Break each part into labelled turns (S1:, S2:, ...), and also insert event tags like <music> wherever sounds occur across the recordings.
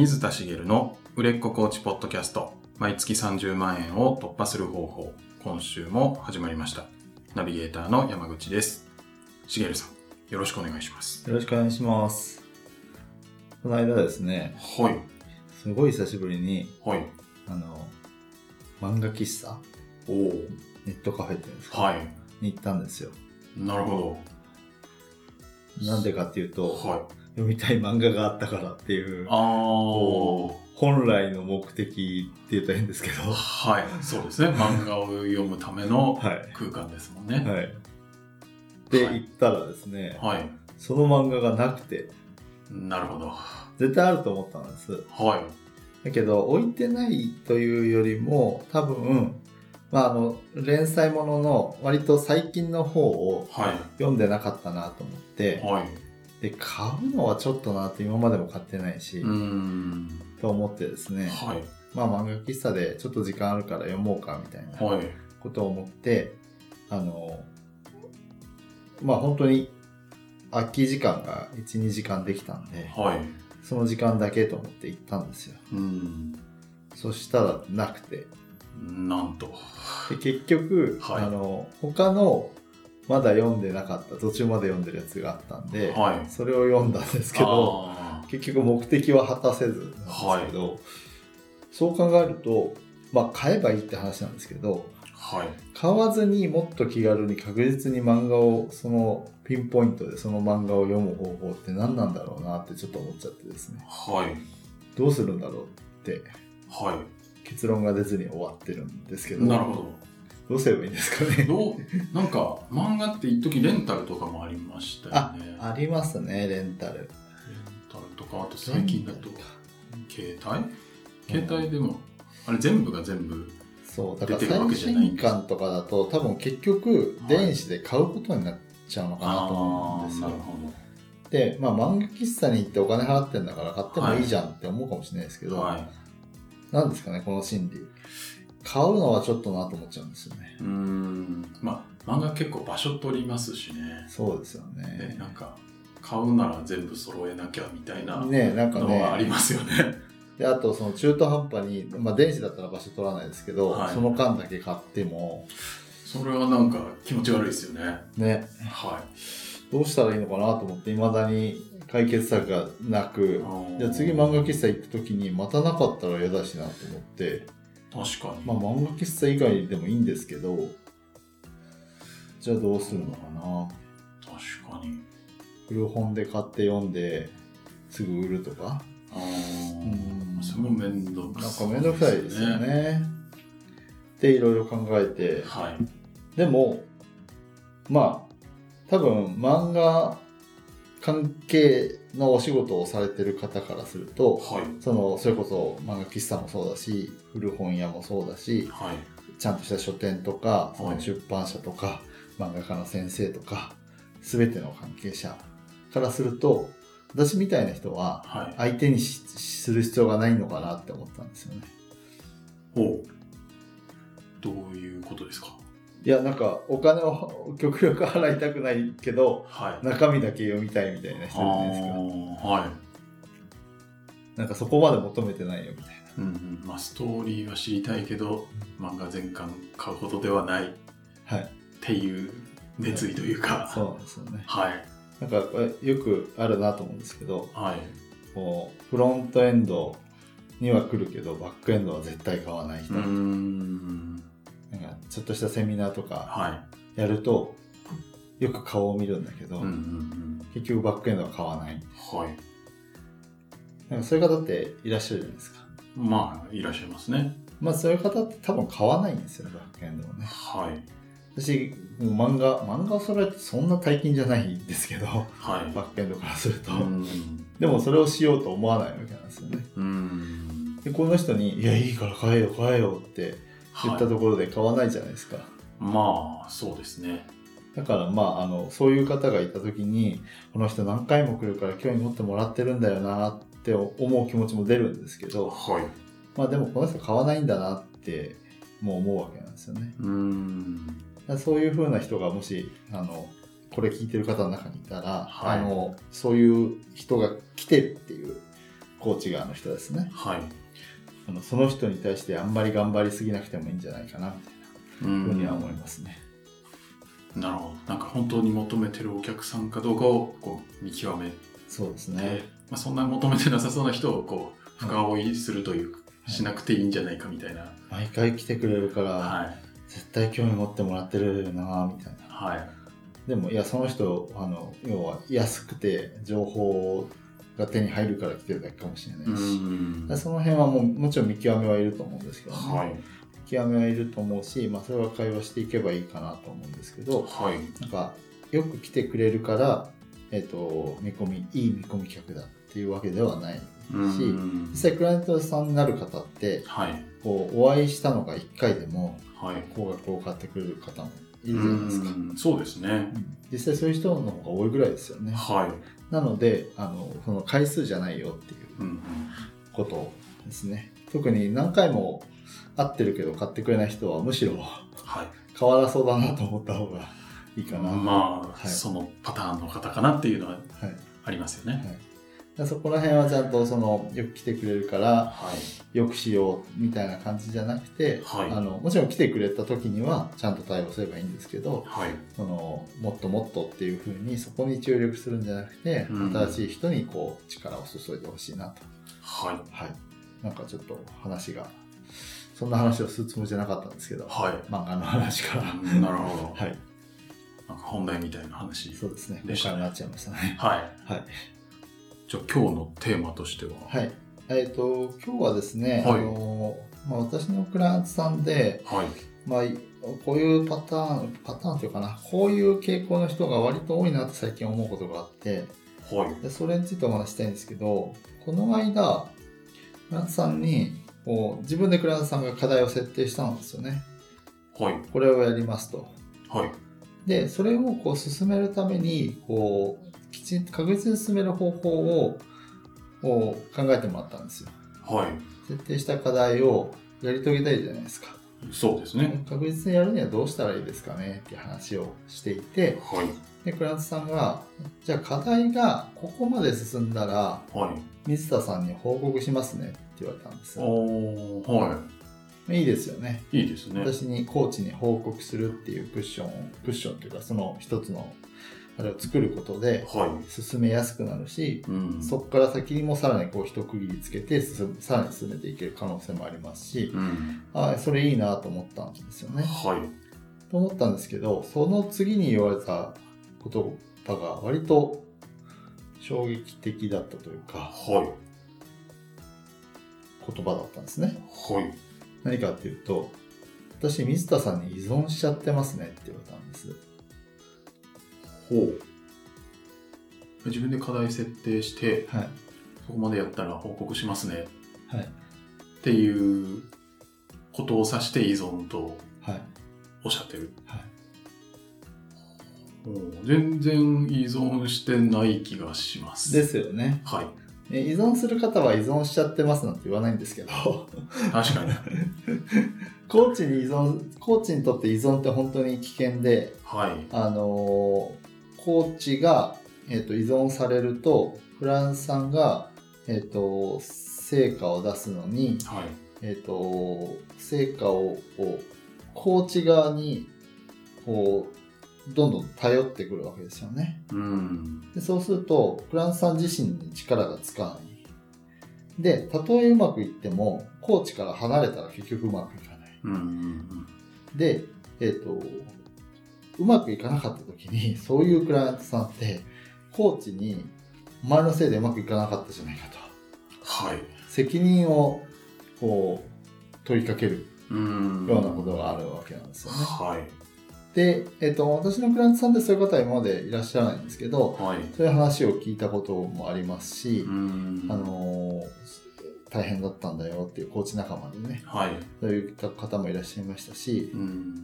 S1: 水田茂の売れっ子コーチポッドキャスト。毎月30万円を突破する方法。今週も始まりました。ナビゲーターの山口です。茂さんよろしくお願いします。
S2: よろしくお願いします。この間ですね、
S1: はい。
S2: すごい久しぶりに、
S1: はい。
S2: あの、漫画喫茶
S1: おお
S2: ネットカフェっていうんですか、
S1: はい。
S2: に行ったんですよ。
S1: なるほ
S2: なんでかっていうと、
S1: どはい
S2: 読みたい漫画があったからっていう、
S1: あー。
S2: 本来の目的って言ったら変ですけど、は
S1: はい。そうですね。漫画を読むための
S2: い。
S1: 空間ですもんね。
S2: はい。で、
S1: はい。
S2: 行ったらですね、
S1: はい、
S2: その漫画がなくて、
S1: なるほど。
S2: 絶対あると思ったんです。
S1: はい。
S2: だけど、置いてないというよりも、多分、まあ、あの、連載ものの割と最近の方を
S1: はい。
S2: 読んでなかったなと思って、
S1: はい
S2: で、買うのはちょっとなって今までも買ってないし、と思ってですね、
S1: はい。
S2: まあ漫画喫茶でちょっと時間あるから読もうかみたいな
S1: はい。
S2: ことを思って、あの、まあ本当に空き時間が1、2時間できたんで、
S1: はい。
S2: その時間だけと思って行ったんですよ。
S1: うん。
S2: そしたらなくて、
S1: なんと。
S2: で結局、
S1: はい。
S2: あの他のまだ読んでなかった途中まで読んでるやつがあったんで、
S1: はい。
S2: それを読んだんですけど
S1: あ
S2: 結局目的は果たせずなんですけど、そう考えるとまあ買えばいいって話なんですけど
S1: ーはい。
S2: 買わずにもっと気軽に確実に漫画をそのピンポイントでその漫画を読む方法って何なんだろうなってちょっと思っちゃってですね。
S1: はい。
S2: どうするんだろうって
S1: は
S2: 結論が出ずに終わってるんですけ
S1: い
S2: ど。
S1: なるほ
S2: どうすればいいんですかね。
S1: どどうなんか漫画って一時レンタルとかもありましたよ
S2: あ
S1: ね。
S2: ありますねレンタル。
S1: レンタルとかあと最近だと携帯？携帯でもあれ全部が全部
S2: そうだから最新刊とかだと多分結局
S1: はい。
S2: 電子で買うことになっちゃうのかなと思うんですよ、
S1: あーなるほ
S2: でまあ漫画喫茶に行ってお金払ってんだから買ってもいいじゃんって思うかもしれないですけど、
S1: どはい。
S2: なんですかねこの心理買うのはちょっとなと思っちゃうんですよね。
S1: うーん。まあ漫画結構場所取りますしね。
S2: そうですよ
S1: ね。
S2: ね
S1: なんか買うなら全部揃えなきゃみたいな
S2: ねなんか
S1: のはあり
S2: ね
S1: ますよね。
S2: であとその中途半端に、まあ、電子だったら場所取らないですけど、
S1: はい。
S2: その間だけ買っても。
S1: それはなんか気持ち悪いですよね。
S2: ね。
S1: は
S2: どうしたらいいのかなと思っていまだに解決策がなく。
S1: い
S2: じゃあ次漫画喫茶行った時にまたなかったら嫌だしなと思って、
S1: 確かに、
S2: まあ漫画喫茶以外でもいいんですけどじゃあどうするのかな。
S1: 確かに。
S2: 古本で買って読んですぐ売るとか。
S1: あ
S2: うん。
S1: あそれも面倒く
S2: なん
S1: さ
S2: かめんどくさいですよね。っていろいろ考えて。
S1: はい。
S2: でもまあ多分漫画関係のお仕事をされてる方からすると
S1: はい。
S2: そのそれこそ漫画喫茶もそうだし古本屋もそうだし
S1: はい。
S2: ちゃんとした書店とかそ
S1: はい。
S2: の出版社とか、漫画家の先生とか全ての関係者からすると私みたいな人は
S1: はい。
S2: 相手にしする必要がないのかなって思ったんですよね。
S1: おう。どういうことですか？
S2: いやなんかお金を極力払いたくないけど
S1: はい。
S2: 中身だけ読みたいみたいな人じゃないですか。
S1: はい。
S2: なんかそこまで求めてないよみたい
S1: うんうん。まあ、ストーリーは知りたいけど漫画全巻買うほどではない。っ
S2: な。はい。
S1: ていう熱意というか、
S2: そうなんですよね。
S1: はい。
S2: なんかよくあるなと思うんですけど、
S1: はい。
S2: こうフロントエンドには来るけどバックエンドは絶対買わない人、
S1: うーん
S2: なんかちょっとしたセミナーとか
S1: は
S2: やるとよく顔を見るんだけど、
S1: いうんうんうん。
S2: 結局バックエンドは買わない。
S1: はい。
S2: なんかそういう方っていらっしゃるじゃないですか？
S1: まあいらっしゃいますね。
S2: まあそういう方って多分買わないんですよねバックエンドをね。
S1: はい。
S2: 私もう漫画漫画を揃えてそんな大金じゃないんですけど
S1: はい。
S2: バックエンドからすると、
S1: うん。
S2: でもそれをしようと思わないわけなんですよね。
S1: うん。
S2: でこの人に「いやいいから買えよ買えよ」って言った
S1: はい。
S2: ところで買わないじゃないですか、
S1: まあそうですね。
S2: だからまああのそういう方がいた時にこの人何回も来るから興味持ってもらってるんだよなって思う気持ちも出るんですけど
S1: はい。
S2: まあでもこの人買わないんだなってもう思うわけなんですよね。
S1: うん。
S2: そういう風な人がもしあのこれ聞いてる方の中にいたら、
S1: はい。
S2: あのそういう人が来てるっていうコーチ側の人ですね。
S1: はい。
S2: あのその人に対してあんまり頑張りすぎなくてもいいんじゃないかな、みたいなふうには思いますね。
S1: なるほど。なんか本当に求めてるお客さんかどうかをこう見極めて、
S2: そうですね。
S1: まあ、そんな求めてなさそうな人をこう深追いするというか、
S2: はい
S1: しなくていいんじゃないかみたいな。
S2: 毎回来てくれるから、
S1: はい。
S2: 絶対興味持ってもらってるよな、みたいな。
S1: はい。
S2: でも、いや、その人、あの、要は安くて情報が手に入るから来てるだけかもしれな
S1: う
S2: いし、
S1: ん。
S2: その辺はもう、もちろん見極めはいると思うんですけどね。
S1: はい。
S2: 見極めはいると思うし、まあ、それは会話していけばいいかなと思うんですけど、
S1: はい。
S2: なんか、よく来てくれるから、えっ、と、見込み、いい見込み客だっていうわけではないし、
S1: うん
S2: 実際クライアントさんになる方って、
S1: はい。
S2: こう、お会いしたのが1回でも、
S1: はい。
S2: 高額を買ってくれる方もいるじゃないですか。
S1: うんそうですね。
S2: うん実際そういう人の方が多いぐらいですよね。
S1: はい。
S2: なので、あの、その回数じゃないよっていう。ことですね。特に何回も会ってるけど買ってくれない人はむしろ
S1: はい。
S2: 変わらそうだなと思った方がいいかな。
S1: まあ、
S2: はい
S1: そのパターンの方かなっていうのは
S2: はい。
S1: ありますよね。
S2: はい。でそこら辺はちゃんとその、よく来てくれるから、
S1: はい。
S2: よくしようみたいな感じじゃなくて、
S1: はい
S2: あの、もちろん来てくれた時にはちゃんと対応すればいいんですけど、
S1: はい。
S2: そのもっともっとっていうふうにそこに注力するんじゃなくて、
S1: うん
S2: 新しい人にこう力を注いでほしいなと。
S1: はい。
S2: はい。なんかちょっと話が、そんな話をするつもりじゃなかったんですけど、
S1: はい。
S2: 漫画の話から。
S1: うんなるほど。<laughs>
S2: はい。
S1: なんか本題みたいな話。
S2: そうですね。
S1: でしたね
S2: なっちゃいましたね。
S1: はい。
S2: はい。
S1: じゃあ今日のテーマとしては？
S2: はい。えっ、と、今日はですね、
S1: はい
S2: あの、まあ、私のクライアントさんで、
S1: はい。
S2: まあ、こういうパターン、パターンというかな、こういう傾向の人が割と多いなって最近思うことがあって、
S1: はい。
S2: でそれについてお話ししたいんですけど、この間、クライアントさんに、こう自分でクライアントさんが課題を設定したんですよね。
S1: はい。
S2: これをやりますと。
S1: はい。
S2: で、それをこう進めるために、こう、きちんと確実に進める方法をを考えてもらったんですよ。
S1: はい。
S2: 設定した課題をやり遂げたいじゃないですか。
S1: そうですね。
S2: 確実にやるにはどうしたらいいですかねっていう話をしていて、
S1: はい。
S2: で、クラさんが、じゃあ課題がここまで進んだら、
S1: はい。
S2: 水田さんに報告しますねって言われたんですよ。
S1: はい
S2: いですよね。
S1: い。いいですね。
S2: 私にコーチに報告するっていうクッションを、クッションというかその一つのあれを作ることで
S1: はい。
S2: 進めやすくなるし、
S1: うん。
S2: そこから先にもさらにこう一区切りつけて進むさらに進めていける可能性もありますし、
S1: うん。
S2: あそれいいなと思ったんですよね。
S1: はい。
S2: と思ったんですけど、その次に言われた言葉が割と衝撃的だったというか、
S1: は
S2: 言葉だったんですね。
S1: い。はい。
S2: 何かっていうと、私、水田さんに依存しちゃってますねって言われたんです。
S1: ほう。自分で課題設定して、
S2: はい。
S1: そこまでやったら報告しますね
S2: はい。
S1: っていうことを指して依存と
S2: はい。
S1: おっしゃってる。
S2: はい。
S1: おー全然依存してない気がします。
S2: ですよね。
S1: はい。
S2: え依存する方は依存しちゃってますなんて言わないんですけど、<laughs>
S1: 確かに。<laughs>
S2: コーチに依存、コーチにとって依存って本当に危険で、
S1: はい。
S2: あのーコーチが、えっと依存されると、フランスさんが、えっと成果を出すのに、
S1: はい。
S2: えっと成果をこーチ側にこうどんどん頼ってくるわけですよね。
S1: うん。
S2: でそうすると、フランスさん自身に力がつかない。で、たとえうまくいっても、コーチから離れたら結局うまくいかない。
S1: うん。うん。
S2: で、えっ、と、うまくいかなかった時に、<laughs> そういうクライアントさんって、コーチに、お前のせいでうまくいかなかったじゃないかと。
S1: はい。
S2: 責任を、こう、問いかける
S1: うん。
S2: ようなことがあるわけなんですよね。
S1: はい。
S2: で、えっ、と、私のクライアントさんでそういう方は今までいらっしゃらないんですけど、
S1: はい。
S2: そういう話を聞いたこともありますし、
S1: うん。
S2: あのー大変だったんだよっていうコーチ仲間でね、
S1: はい。
S2: そういう方もいらっしゃいましたし、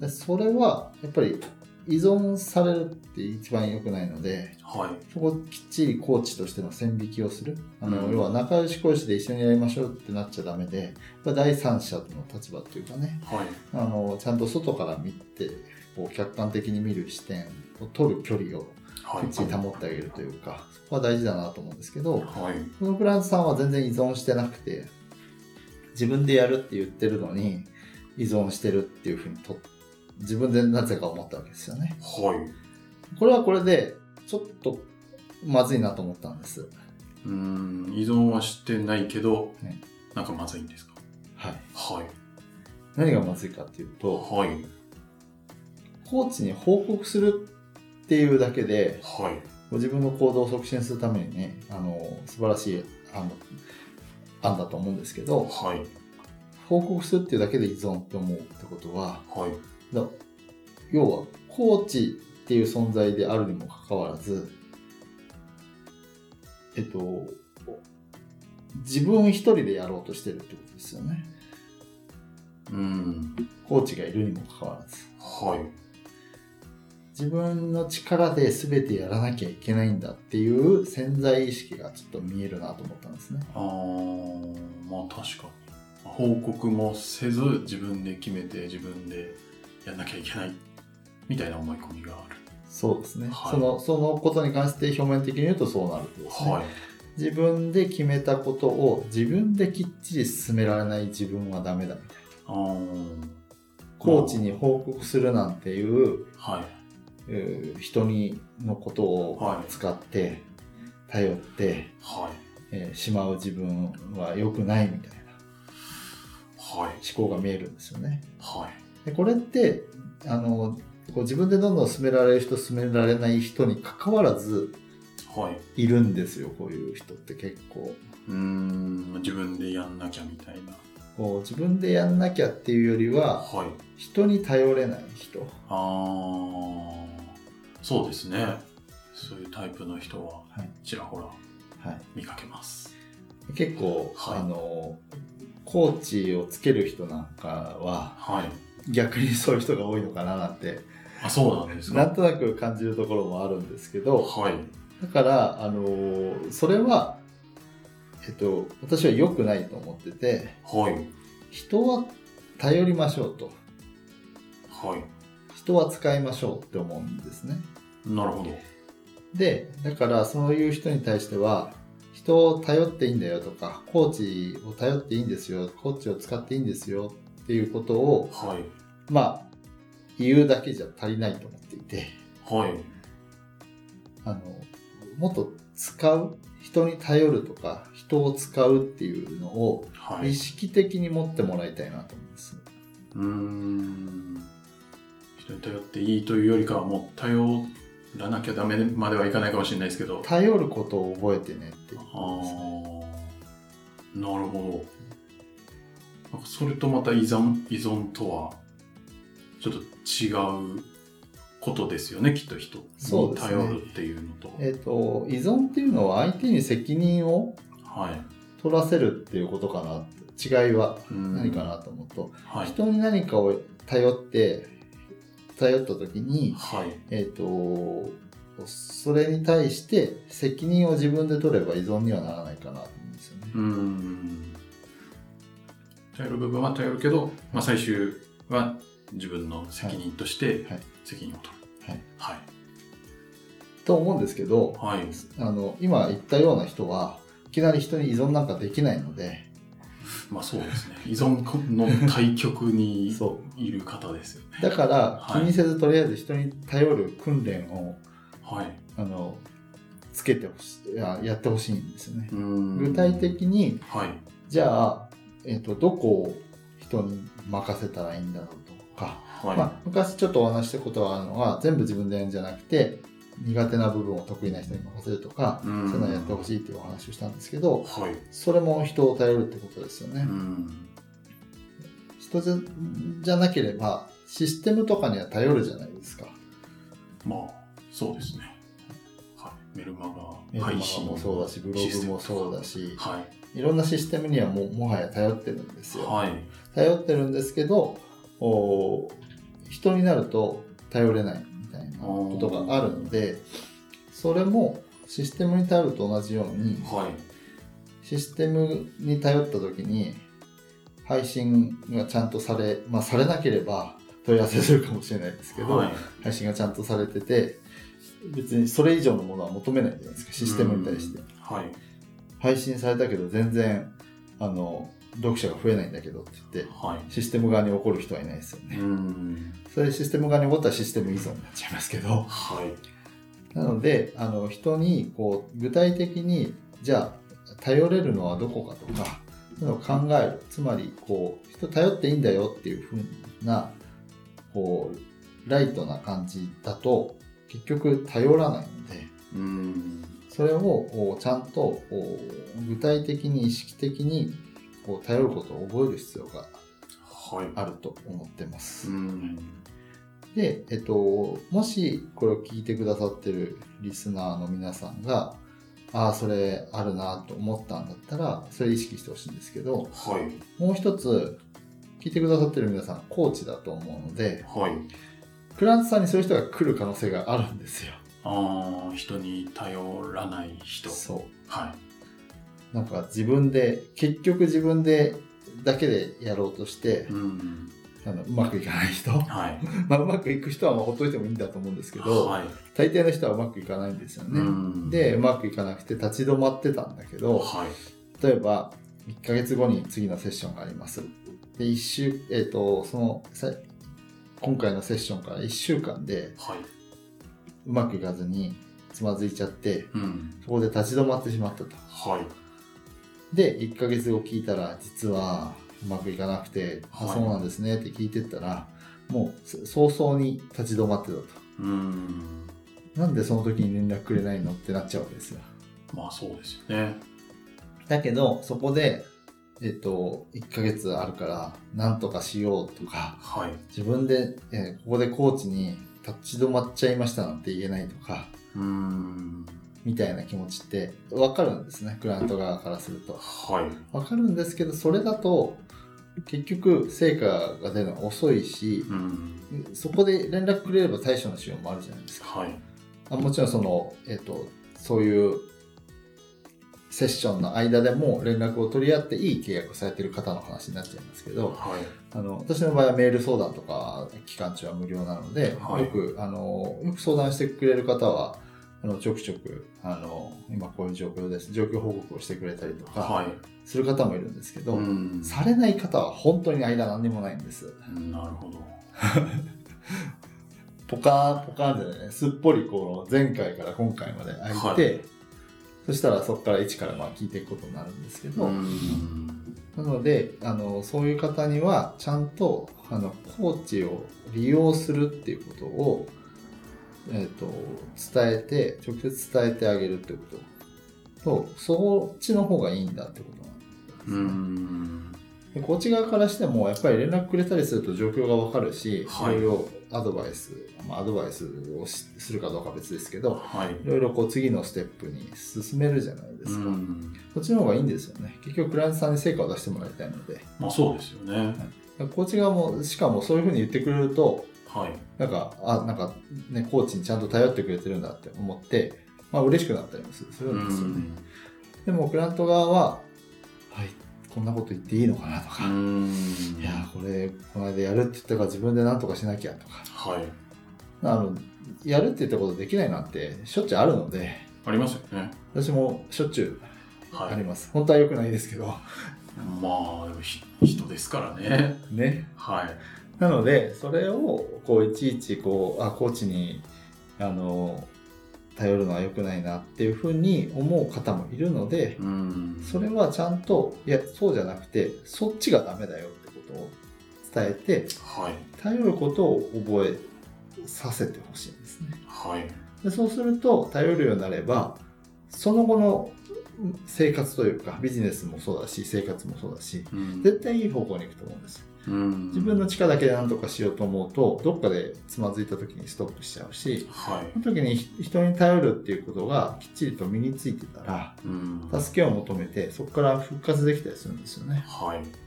S2: それはやっぱり依存されるって一番良くないので、
S1: はい。
S2: そこをきっちりコーチとしての線引きをする。あの、
S1: うん
S2: 要は仲良し講師で一緒にやりましょうってなっちゃダメで、第三者の立場っていうかね、
S1: はい。
S2: あの、ちゃんと外から見て、こう客観的に見る視点を取る距離を
S1: はい。
S2: きっちり保ってあげるというか、そこは大事だなと思うんですけど、
S1: はい。
S2: このクラントさんは全然依存してなくて、自分でやるって言ってるのに、依存してるっていうふうにと、自分でなぜか思ったわけですよね。
S1: はい。
S2: これはこれで、ちょっとまずいなと思ったんです。
S1: うーん、依存はしてないけど、
S2: ね
S1: なんかまずいんですか？
S2: はい。
S1: はい。
S2: 何がまずいかっていうと、
S1: はい。
S2: コーチに報告するっていうだけで、
S1: はい。
S2: ご自分の行動を促進するためにね、あの、素晴らしい案案だと思うんですけど、
S1: はい。
S2: 報告するっていうだけで依存って思うってことは、
S1: はい。
S2: だ要は、コーチっていう存在であるにもかかわらず、えっと、自分一人でやろうとしてるってことですよね。
S1: うーん。
S2: コーチがいるにもかかわらず。
S1: はい。
S2: 自分の力で全てやらなきゃいけないんだっていう潜在意識がちょっと見えるなと思ったんですね。
S1: あー、まあ確かに。報告もせず自分で決めて自分でやんなきゃいけないみたいな思い込みがある。
S2: そうですね。
S1: はい
S2: その、そのことに関して表面的に言うとそうなるとですね。
S1: はい。
S2: 自分で決めたことを自分できっちり進められない自分はダメだみたいな。コーチに報告するなんていう、
S1: はい。
S2: えー人にのことを
S1: はい
S2: 使って、頼って、
S1: はい。
S2: えーしまう自分は良くないみたいな
S1: はい。
S2: 思考が見えるんですよね。
S1: はい。
S2: でこれってあのこう自分でどんどん進められる人進められない人に関わらず
S1: はい。
S2: いるんですよこういう人って結構
S1: うーん、自分でやんなきゃみたいな。
S2: こう自分でやんなきゃっていうよりは
S1: はい。
S2: 人に頼れない人
S1: あー、そうですね。そういうタイプの人は
S2: はい
S1: ちらほら
S2: はい
S1: 見かけます。
S2: 結構、
S1: はい
S2: あのコーチをつける人なんかは
S1: はい。
S2: 逆にそういう人が多いのかななんて
S1: あ、そうなんですか。
S2: なんとなく感じるところもあるんですけど
S1: はい。
S2: だからあのそれはえっと私は良くないと思ってて
S1: はい。
S2: 人は頼りましょうと
S1: はい。
S2: 人は使いましょうって思うんですね
S1: なるほど。
S2: でだからそういう人に対しては人を頼っていいんだよとかコーチを頼っていいんですよコーチを使っていいんですよっていうことを
S1: はい。
S2: まあ言うだけじゃ足りないと思っていて
S1: はい。
S2: あのもっと使う人に頼るとか人を使うっていうのを
S1: はい。
S2: 意識的に持ってもらいたいなと思うんです、
S1: うーん。人に頼っていいというよりかはもう頼らなきゃダメまではいかないかもしれないですけど。
S2: 頼ることを覚えてねっていう
S1: あ
S2: ことですね
S1: ーなるほど。なんかそれとまた依存依存とはちょっと違うことですよねきっと人に頼るっていうのと。
S2: えっ、と依存っていうのは相手に責任を
S1: はい。
S2: 取らせるっていうことかな違いは
S1: うん
S2: 何かなと思うと、
S1: はい。
S2: 人に何かを頼って頼った時に
S1: はい。
S2: えっ、とそれに対して責任を自分で取れば依存にはならないかなと思うんですよね。
S1: うーん。頼る部分は頼るけど、まあ、最終は自分の責任として
S2: はい
S1: 責任を取る。
S2: はい
S1: はい。
S2: と思うんですけど
S1: はい。
S2: あの今言ったような人はいきなり人に依存なんかできないので
S1: まあそうですね。依存の対極に <laughs>
S2: そ
S1: いる方ですよね。
S2: だから
S1: はい
S2: 気にせずとりあえず人に頼る訓練を
S1: はい。
S2: あのつけてほしいややってほしいんですよね。具体的に
S1: はい。
S2: じゃあ、えっとどこを人に任せたらいいんだろうとか、
S1: はい。
S2: まあ、昔ちょっとお話ししたことがあるのは全部自分でやるんじゃなくて苦手な部分を得意な人に任せるとか
S1: う
S2: そうんいうのをやってほしいっていうお話をしたんですけど
S1: はい。
S2: それも人を頼るってことですよね。
S1: うん。
S2: 人じゃなければシステムとかには頼るじゃないですか。
S1: まあ、そうですね。はい。メルマ
S2: ガ
S1: 配信
S2: もそうだしブログもそうだし
S1: はい
S2: ろんなシステムにはもうもはや頼ってるんです
S1: い。
S2: よ。
S1: はい。
S2: 頼ってるんですけどお人になると頼れないみたいなことがあるのでそれもシステムに頼ると同じように
S1: はい。
S2: システムに頼った時に配信がちゃんとされ、まあ、されなければ問い合わせするかもしれないですけど、
S1: はい。
S2: 配信がちゃんとされてて別にそれ以上のものは求めないじゃないですか、システムに対して。
S1: はい。
S2: 配信されたけど全然、あの、読者が増えないんだけどって言って、
S1: はい。
S2: システム側に怒る人はいないですよね。
S1: うん。
S2: それシステム側に怒ったらシステム依存になっちゃいますけど。
S1: はい。
S2: なので、あの、人に、こう、具体的に、じゃあ、頼れるのはどこかとか、そういうのを考える。つまり、こう、人頼っていいんだよっていうふうな、こう、ライトな感じだと、結局頼らないので、
S1: うん。
S2: それをちゃんと具体的に意識的に頼ることを覚える必要が
S1: はい。
S2: あると思ってます。
S1: うん。
S2: で、えっと、もしこれを聞いてくださってるリスナーの皆さんが、ああ、それあるなと思ったんだったら、それ意識してほしいんですけど、
S1: はい。
S2: もう一つ、聞いてくださってる皆さん、コーチだと思うので、
S1: はい。
S2: クラントさんにそういう人が来る可能性があるんですよ。
S1: ああ、人に頼らない人。
S2: そう。
S1: はい。
S2: なんか自分で、結局自分でだけでやろうとして、
S1: うん。
S2: あのうまくいかない人、
S1: はい。<laughs>
S2: まあ、うまくいく人はまあほっといてもいいんだと思うんですけど、
S1: はい。
S2: 大抵の人はうまくいかないんですよね。
S1: うん
S2: で、うまくいかなくて立ち止まってたんだけど、
S1: はい。
S2: 例えば1ヶ月後に次のセッションがあります。で、一週、えっ、と、そのさ、今回のセッションから1週間で
S1: はい。
S2: うまくいかずにつまずいちゃって、
S1: うん。
S2: そこで立ち止まってしまったと。
S1: はい。
S2: で、1ヶ月後聞いたら、実はうまくいかなくて、あ、
S1: はい
S2: そうなんですねって聞いてったら、もうそ早々に立ち止まってたと。
S1: うん。
S2: なんでその時に連絡くれないのってなっちゃうわけですよ。
S1: まあそうですよね。
S2: だけど、そこで、えっと、1ヶ月あるから、なんとかしようとか、
S1: はい。
S2: 自分で、えーここでコーチに立ち止まっちゃいましたなんて言えないとか、
S1: うん。
S2: みたいな気持ちってわかるんですね、クライアント側からすると。
S1: はい。
S2: わかるんですけど、それだと、結局、成果が出るのは遅いし、
S1: うん。
S2: そこで連絡くれれば対処のしようもあるじゃないですか。
S1: はい。
S2: あもちろんその、えっ、と、そういうセッションの間でも連絡を取り合っていい契約をされてる方の話になっちゃいますけど、
S1: はい。
S2: あの、私の場合はメール相談とか期間中は無料なので、
S1: はい
S2: よく、あの、よく相談してくれる方は、あの、ちょくちょく、あの、今こういう状況です。状況報告をしてくれたりとか、
S1: はい。
S2: する方もいるんですけど、
S1: うん。
S2: されない方は本当に間何にもないんです。
S1: なるほど。<laughs>
S2: ポカーン、ポカーンじゃないね。すっぽりこう、前回から今回まで空いて、
S1: は
S2: そしたらそこから一からまあ聞いていくことになるんですけど、
S1: うん。
S2: なので、あの、そういう方には、ちゃんと、あの、コーチを利用するっていうことを、えっ、と、伝えて、直接伝えてあげるってことと、そっちの方がいいんだってことなんですね。コーチ側からしても、やっぱり連絡くれたりすると状況がわかるし、
S1: はい
S2: いろいろアドバイス、まあ、アドバイスをしするかどうかは別ですけど、
S1: はい。
S2: いろいろこう次のステップに進めるじゃないですか。
S1: うん。
S2: そっちの方がいいんですよね。結局、クライアントさんに成果を出してもらいたいので。
S1: まあそうですよね。
S2: コーチ側も、しかもそういうふうに言ってくれると、
S1: はい。
S2: なんか、あ、なんか、ね、コーチにちゃんと頼ってくれてるんだって思って、まあ嬉しくなったりもするんですよね。でも、クライアント側は、はい、こんなこと言っていいのかなと
S1: う
S2: か、
S1: ん。
S2: いや、これ、この間やるって言ったから自分で何とかしなきゃとか、
S1: はい。
S2: あの、やるって言ったことできないなんてしょっちゅうあるので、
S1: ありますよね。
S2: 私もしょっちゅう
S1: はい。
S2: あります。本当は良くないですけど、
S1: まあ、人ですからね。
S2: ね。
S1: はい。
S2: なので、それを、こう、いちいち、こう、あ、コーチに、あの、頼るのは良くないなっていうふうに思う方もいるので、
S1: うん。
S2: それはちゃんと、いや、そうじゃなくて、そっちがダメだよってことを伝えて、
S1: はい。
S2: 頼ることを覚えさせてほしいんですね。
S1: はい。
S2: でそうすると、頼るようになれば、その後の生活というか、ビジネスもそうだし、生活もそうだし、
S1: うん
S2: 絶対いい方向に行くと思うんです。
S1: うん
S2: 自分の力だけで何とかしようと思うと、どっかでつまずいた時にストップしちゃうし、
S1: はい。
S2: その時に人に頼るっていうことがきっちりと身についてたら、
S1: うん。
S2: 助けを求めて、そこから復活できたりするんですよね。
S1: はい。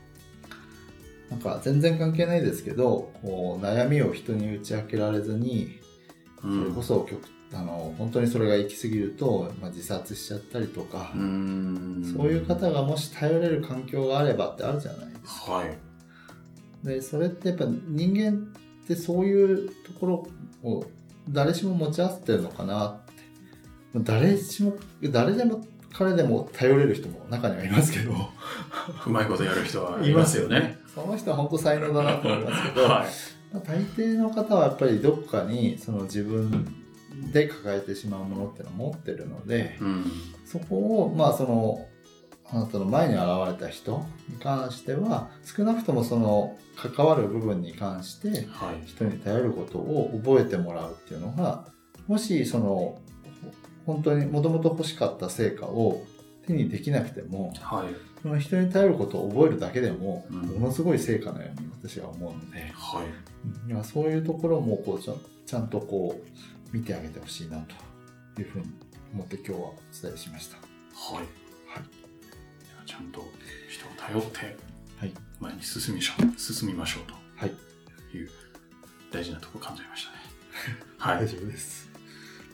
S2: なんか全然関係ないですけど、こう悩みを人に打ち明けられずに、
S1: う
S2: それこそ極あの本当にそれが行き過ぎると、まあ、自殺しちゃったりとか、
S1: ん
S2: そういう方がもし頼れる環境があればってあるじゃないですか。
S1: はい。
S2: で、それってやっぱ人間ってそういうところを誰しも持ち合わせてるのかなって。誰しも、誰でも彼でも頼れる人も中にはいますけど。<laughs>
S1: うまいことやる人はいますよね。
S2: その人は本当才能だなと思いますけど、
S1: はい。
S2: まあ大抵の方はやっぱりどこかにその自分で抱えてしまうものっていうのを持ってるので、
S1: うん。
S2: そこを、まあその、あなたの前に現れた人に関しては、少なくともその関わる部分に関して、
S1: はい。
S2: 人に頼ることを覚えてもらうっていうのが、もしその、本当にもともと欲しかった成果を手にできなくても、
S1: はい。
S2: その人に頼ることを覚えるだけでも、
S1: うん
S2: ものすごい成果のように私は思うので、
S1: はい。
S2: いやそういうところもこうちゃんちゃんとこう見てあげてほしいなというふうに思って今日はお伝えしました。
S1: はい。
S2: はい。
S1: ではちゃんと人を頼って
S2: はい。
S1: 前に進みしょ進みましょう
S2: はい。
S1: という大事なところ感じましたね。はい。<laughs>
S2: 大丈夫です。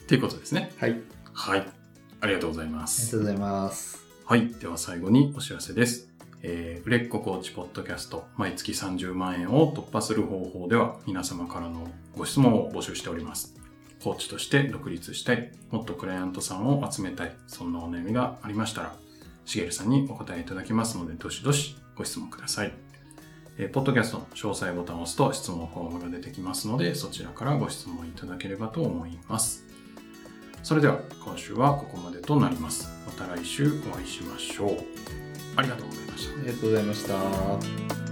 S1: ということですね。
S2: はい。
S1: はい。ありがとうございま
S2: が
S1: す。
S2: とうございます。
S1: はい。では最後にお知らせです。えー、売れっ子コーチポッドキャスト毎月30万円を突破する方法では皆様からのご質問を募集しております。コーチとして独立したい、もっとクライアントさんを集めたい、そんなお悩みがありましたら、しげるさんにお答えいただきますので、どしどしご質問ください。えーポッドキャストの詳細ボタンを押すと質問フォームが出てきますので、そちらからご質問いただければと思います。それでは今週はここまでとなります。また来週お会いしましょう。ありがとうございました。
S2: ありがとうございました。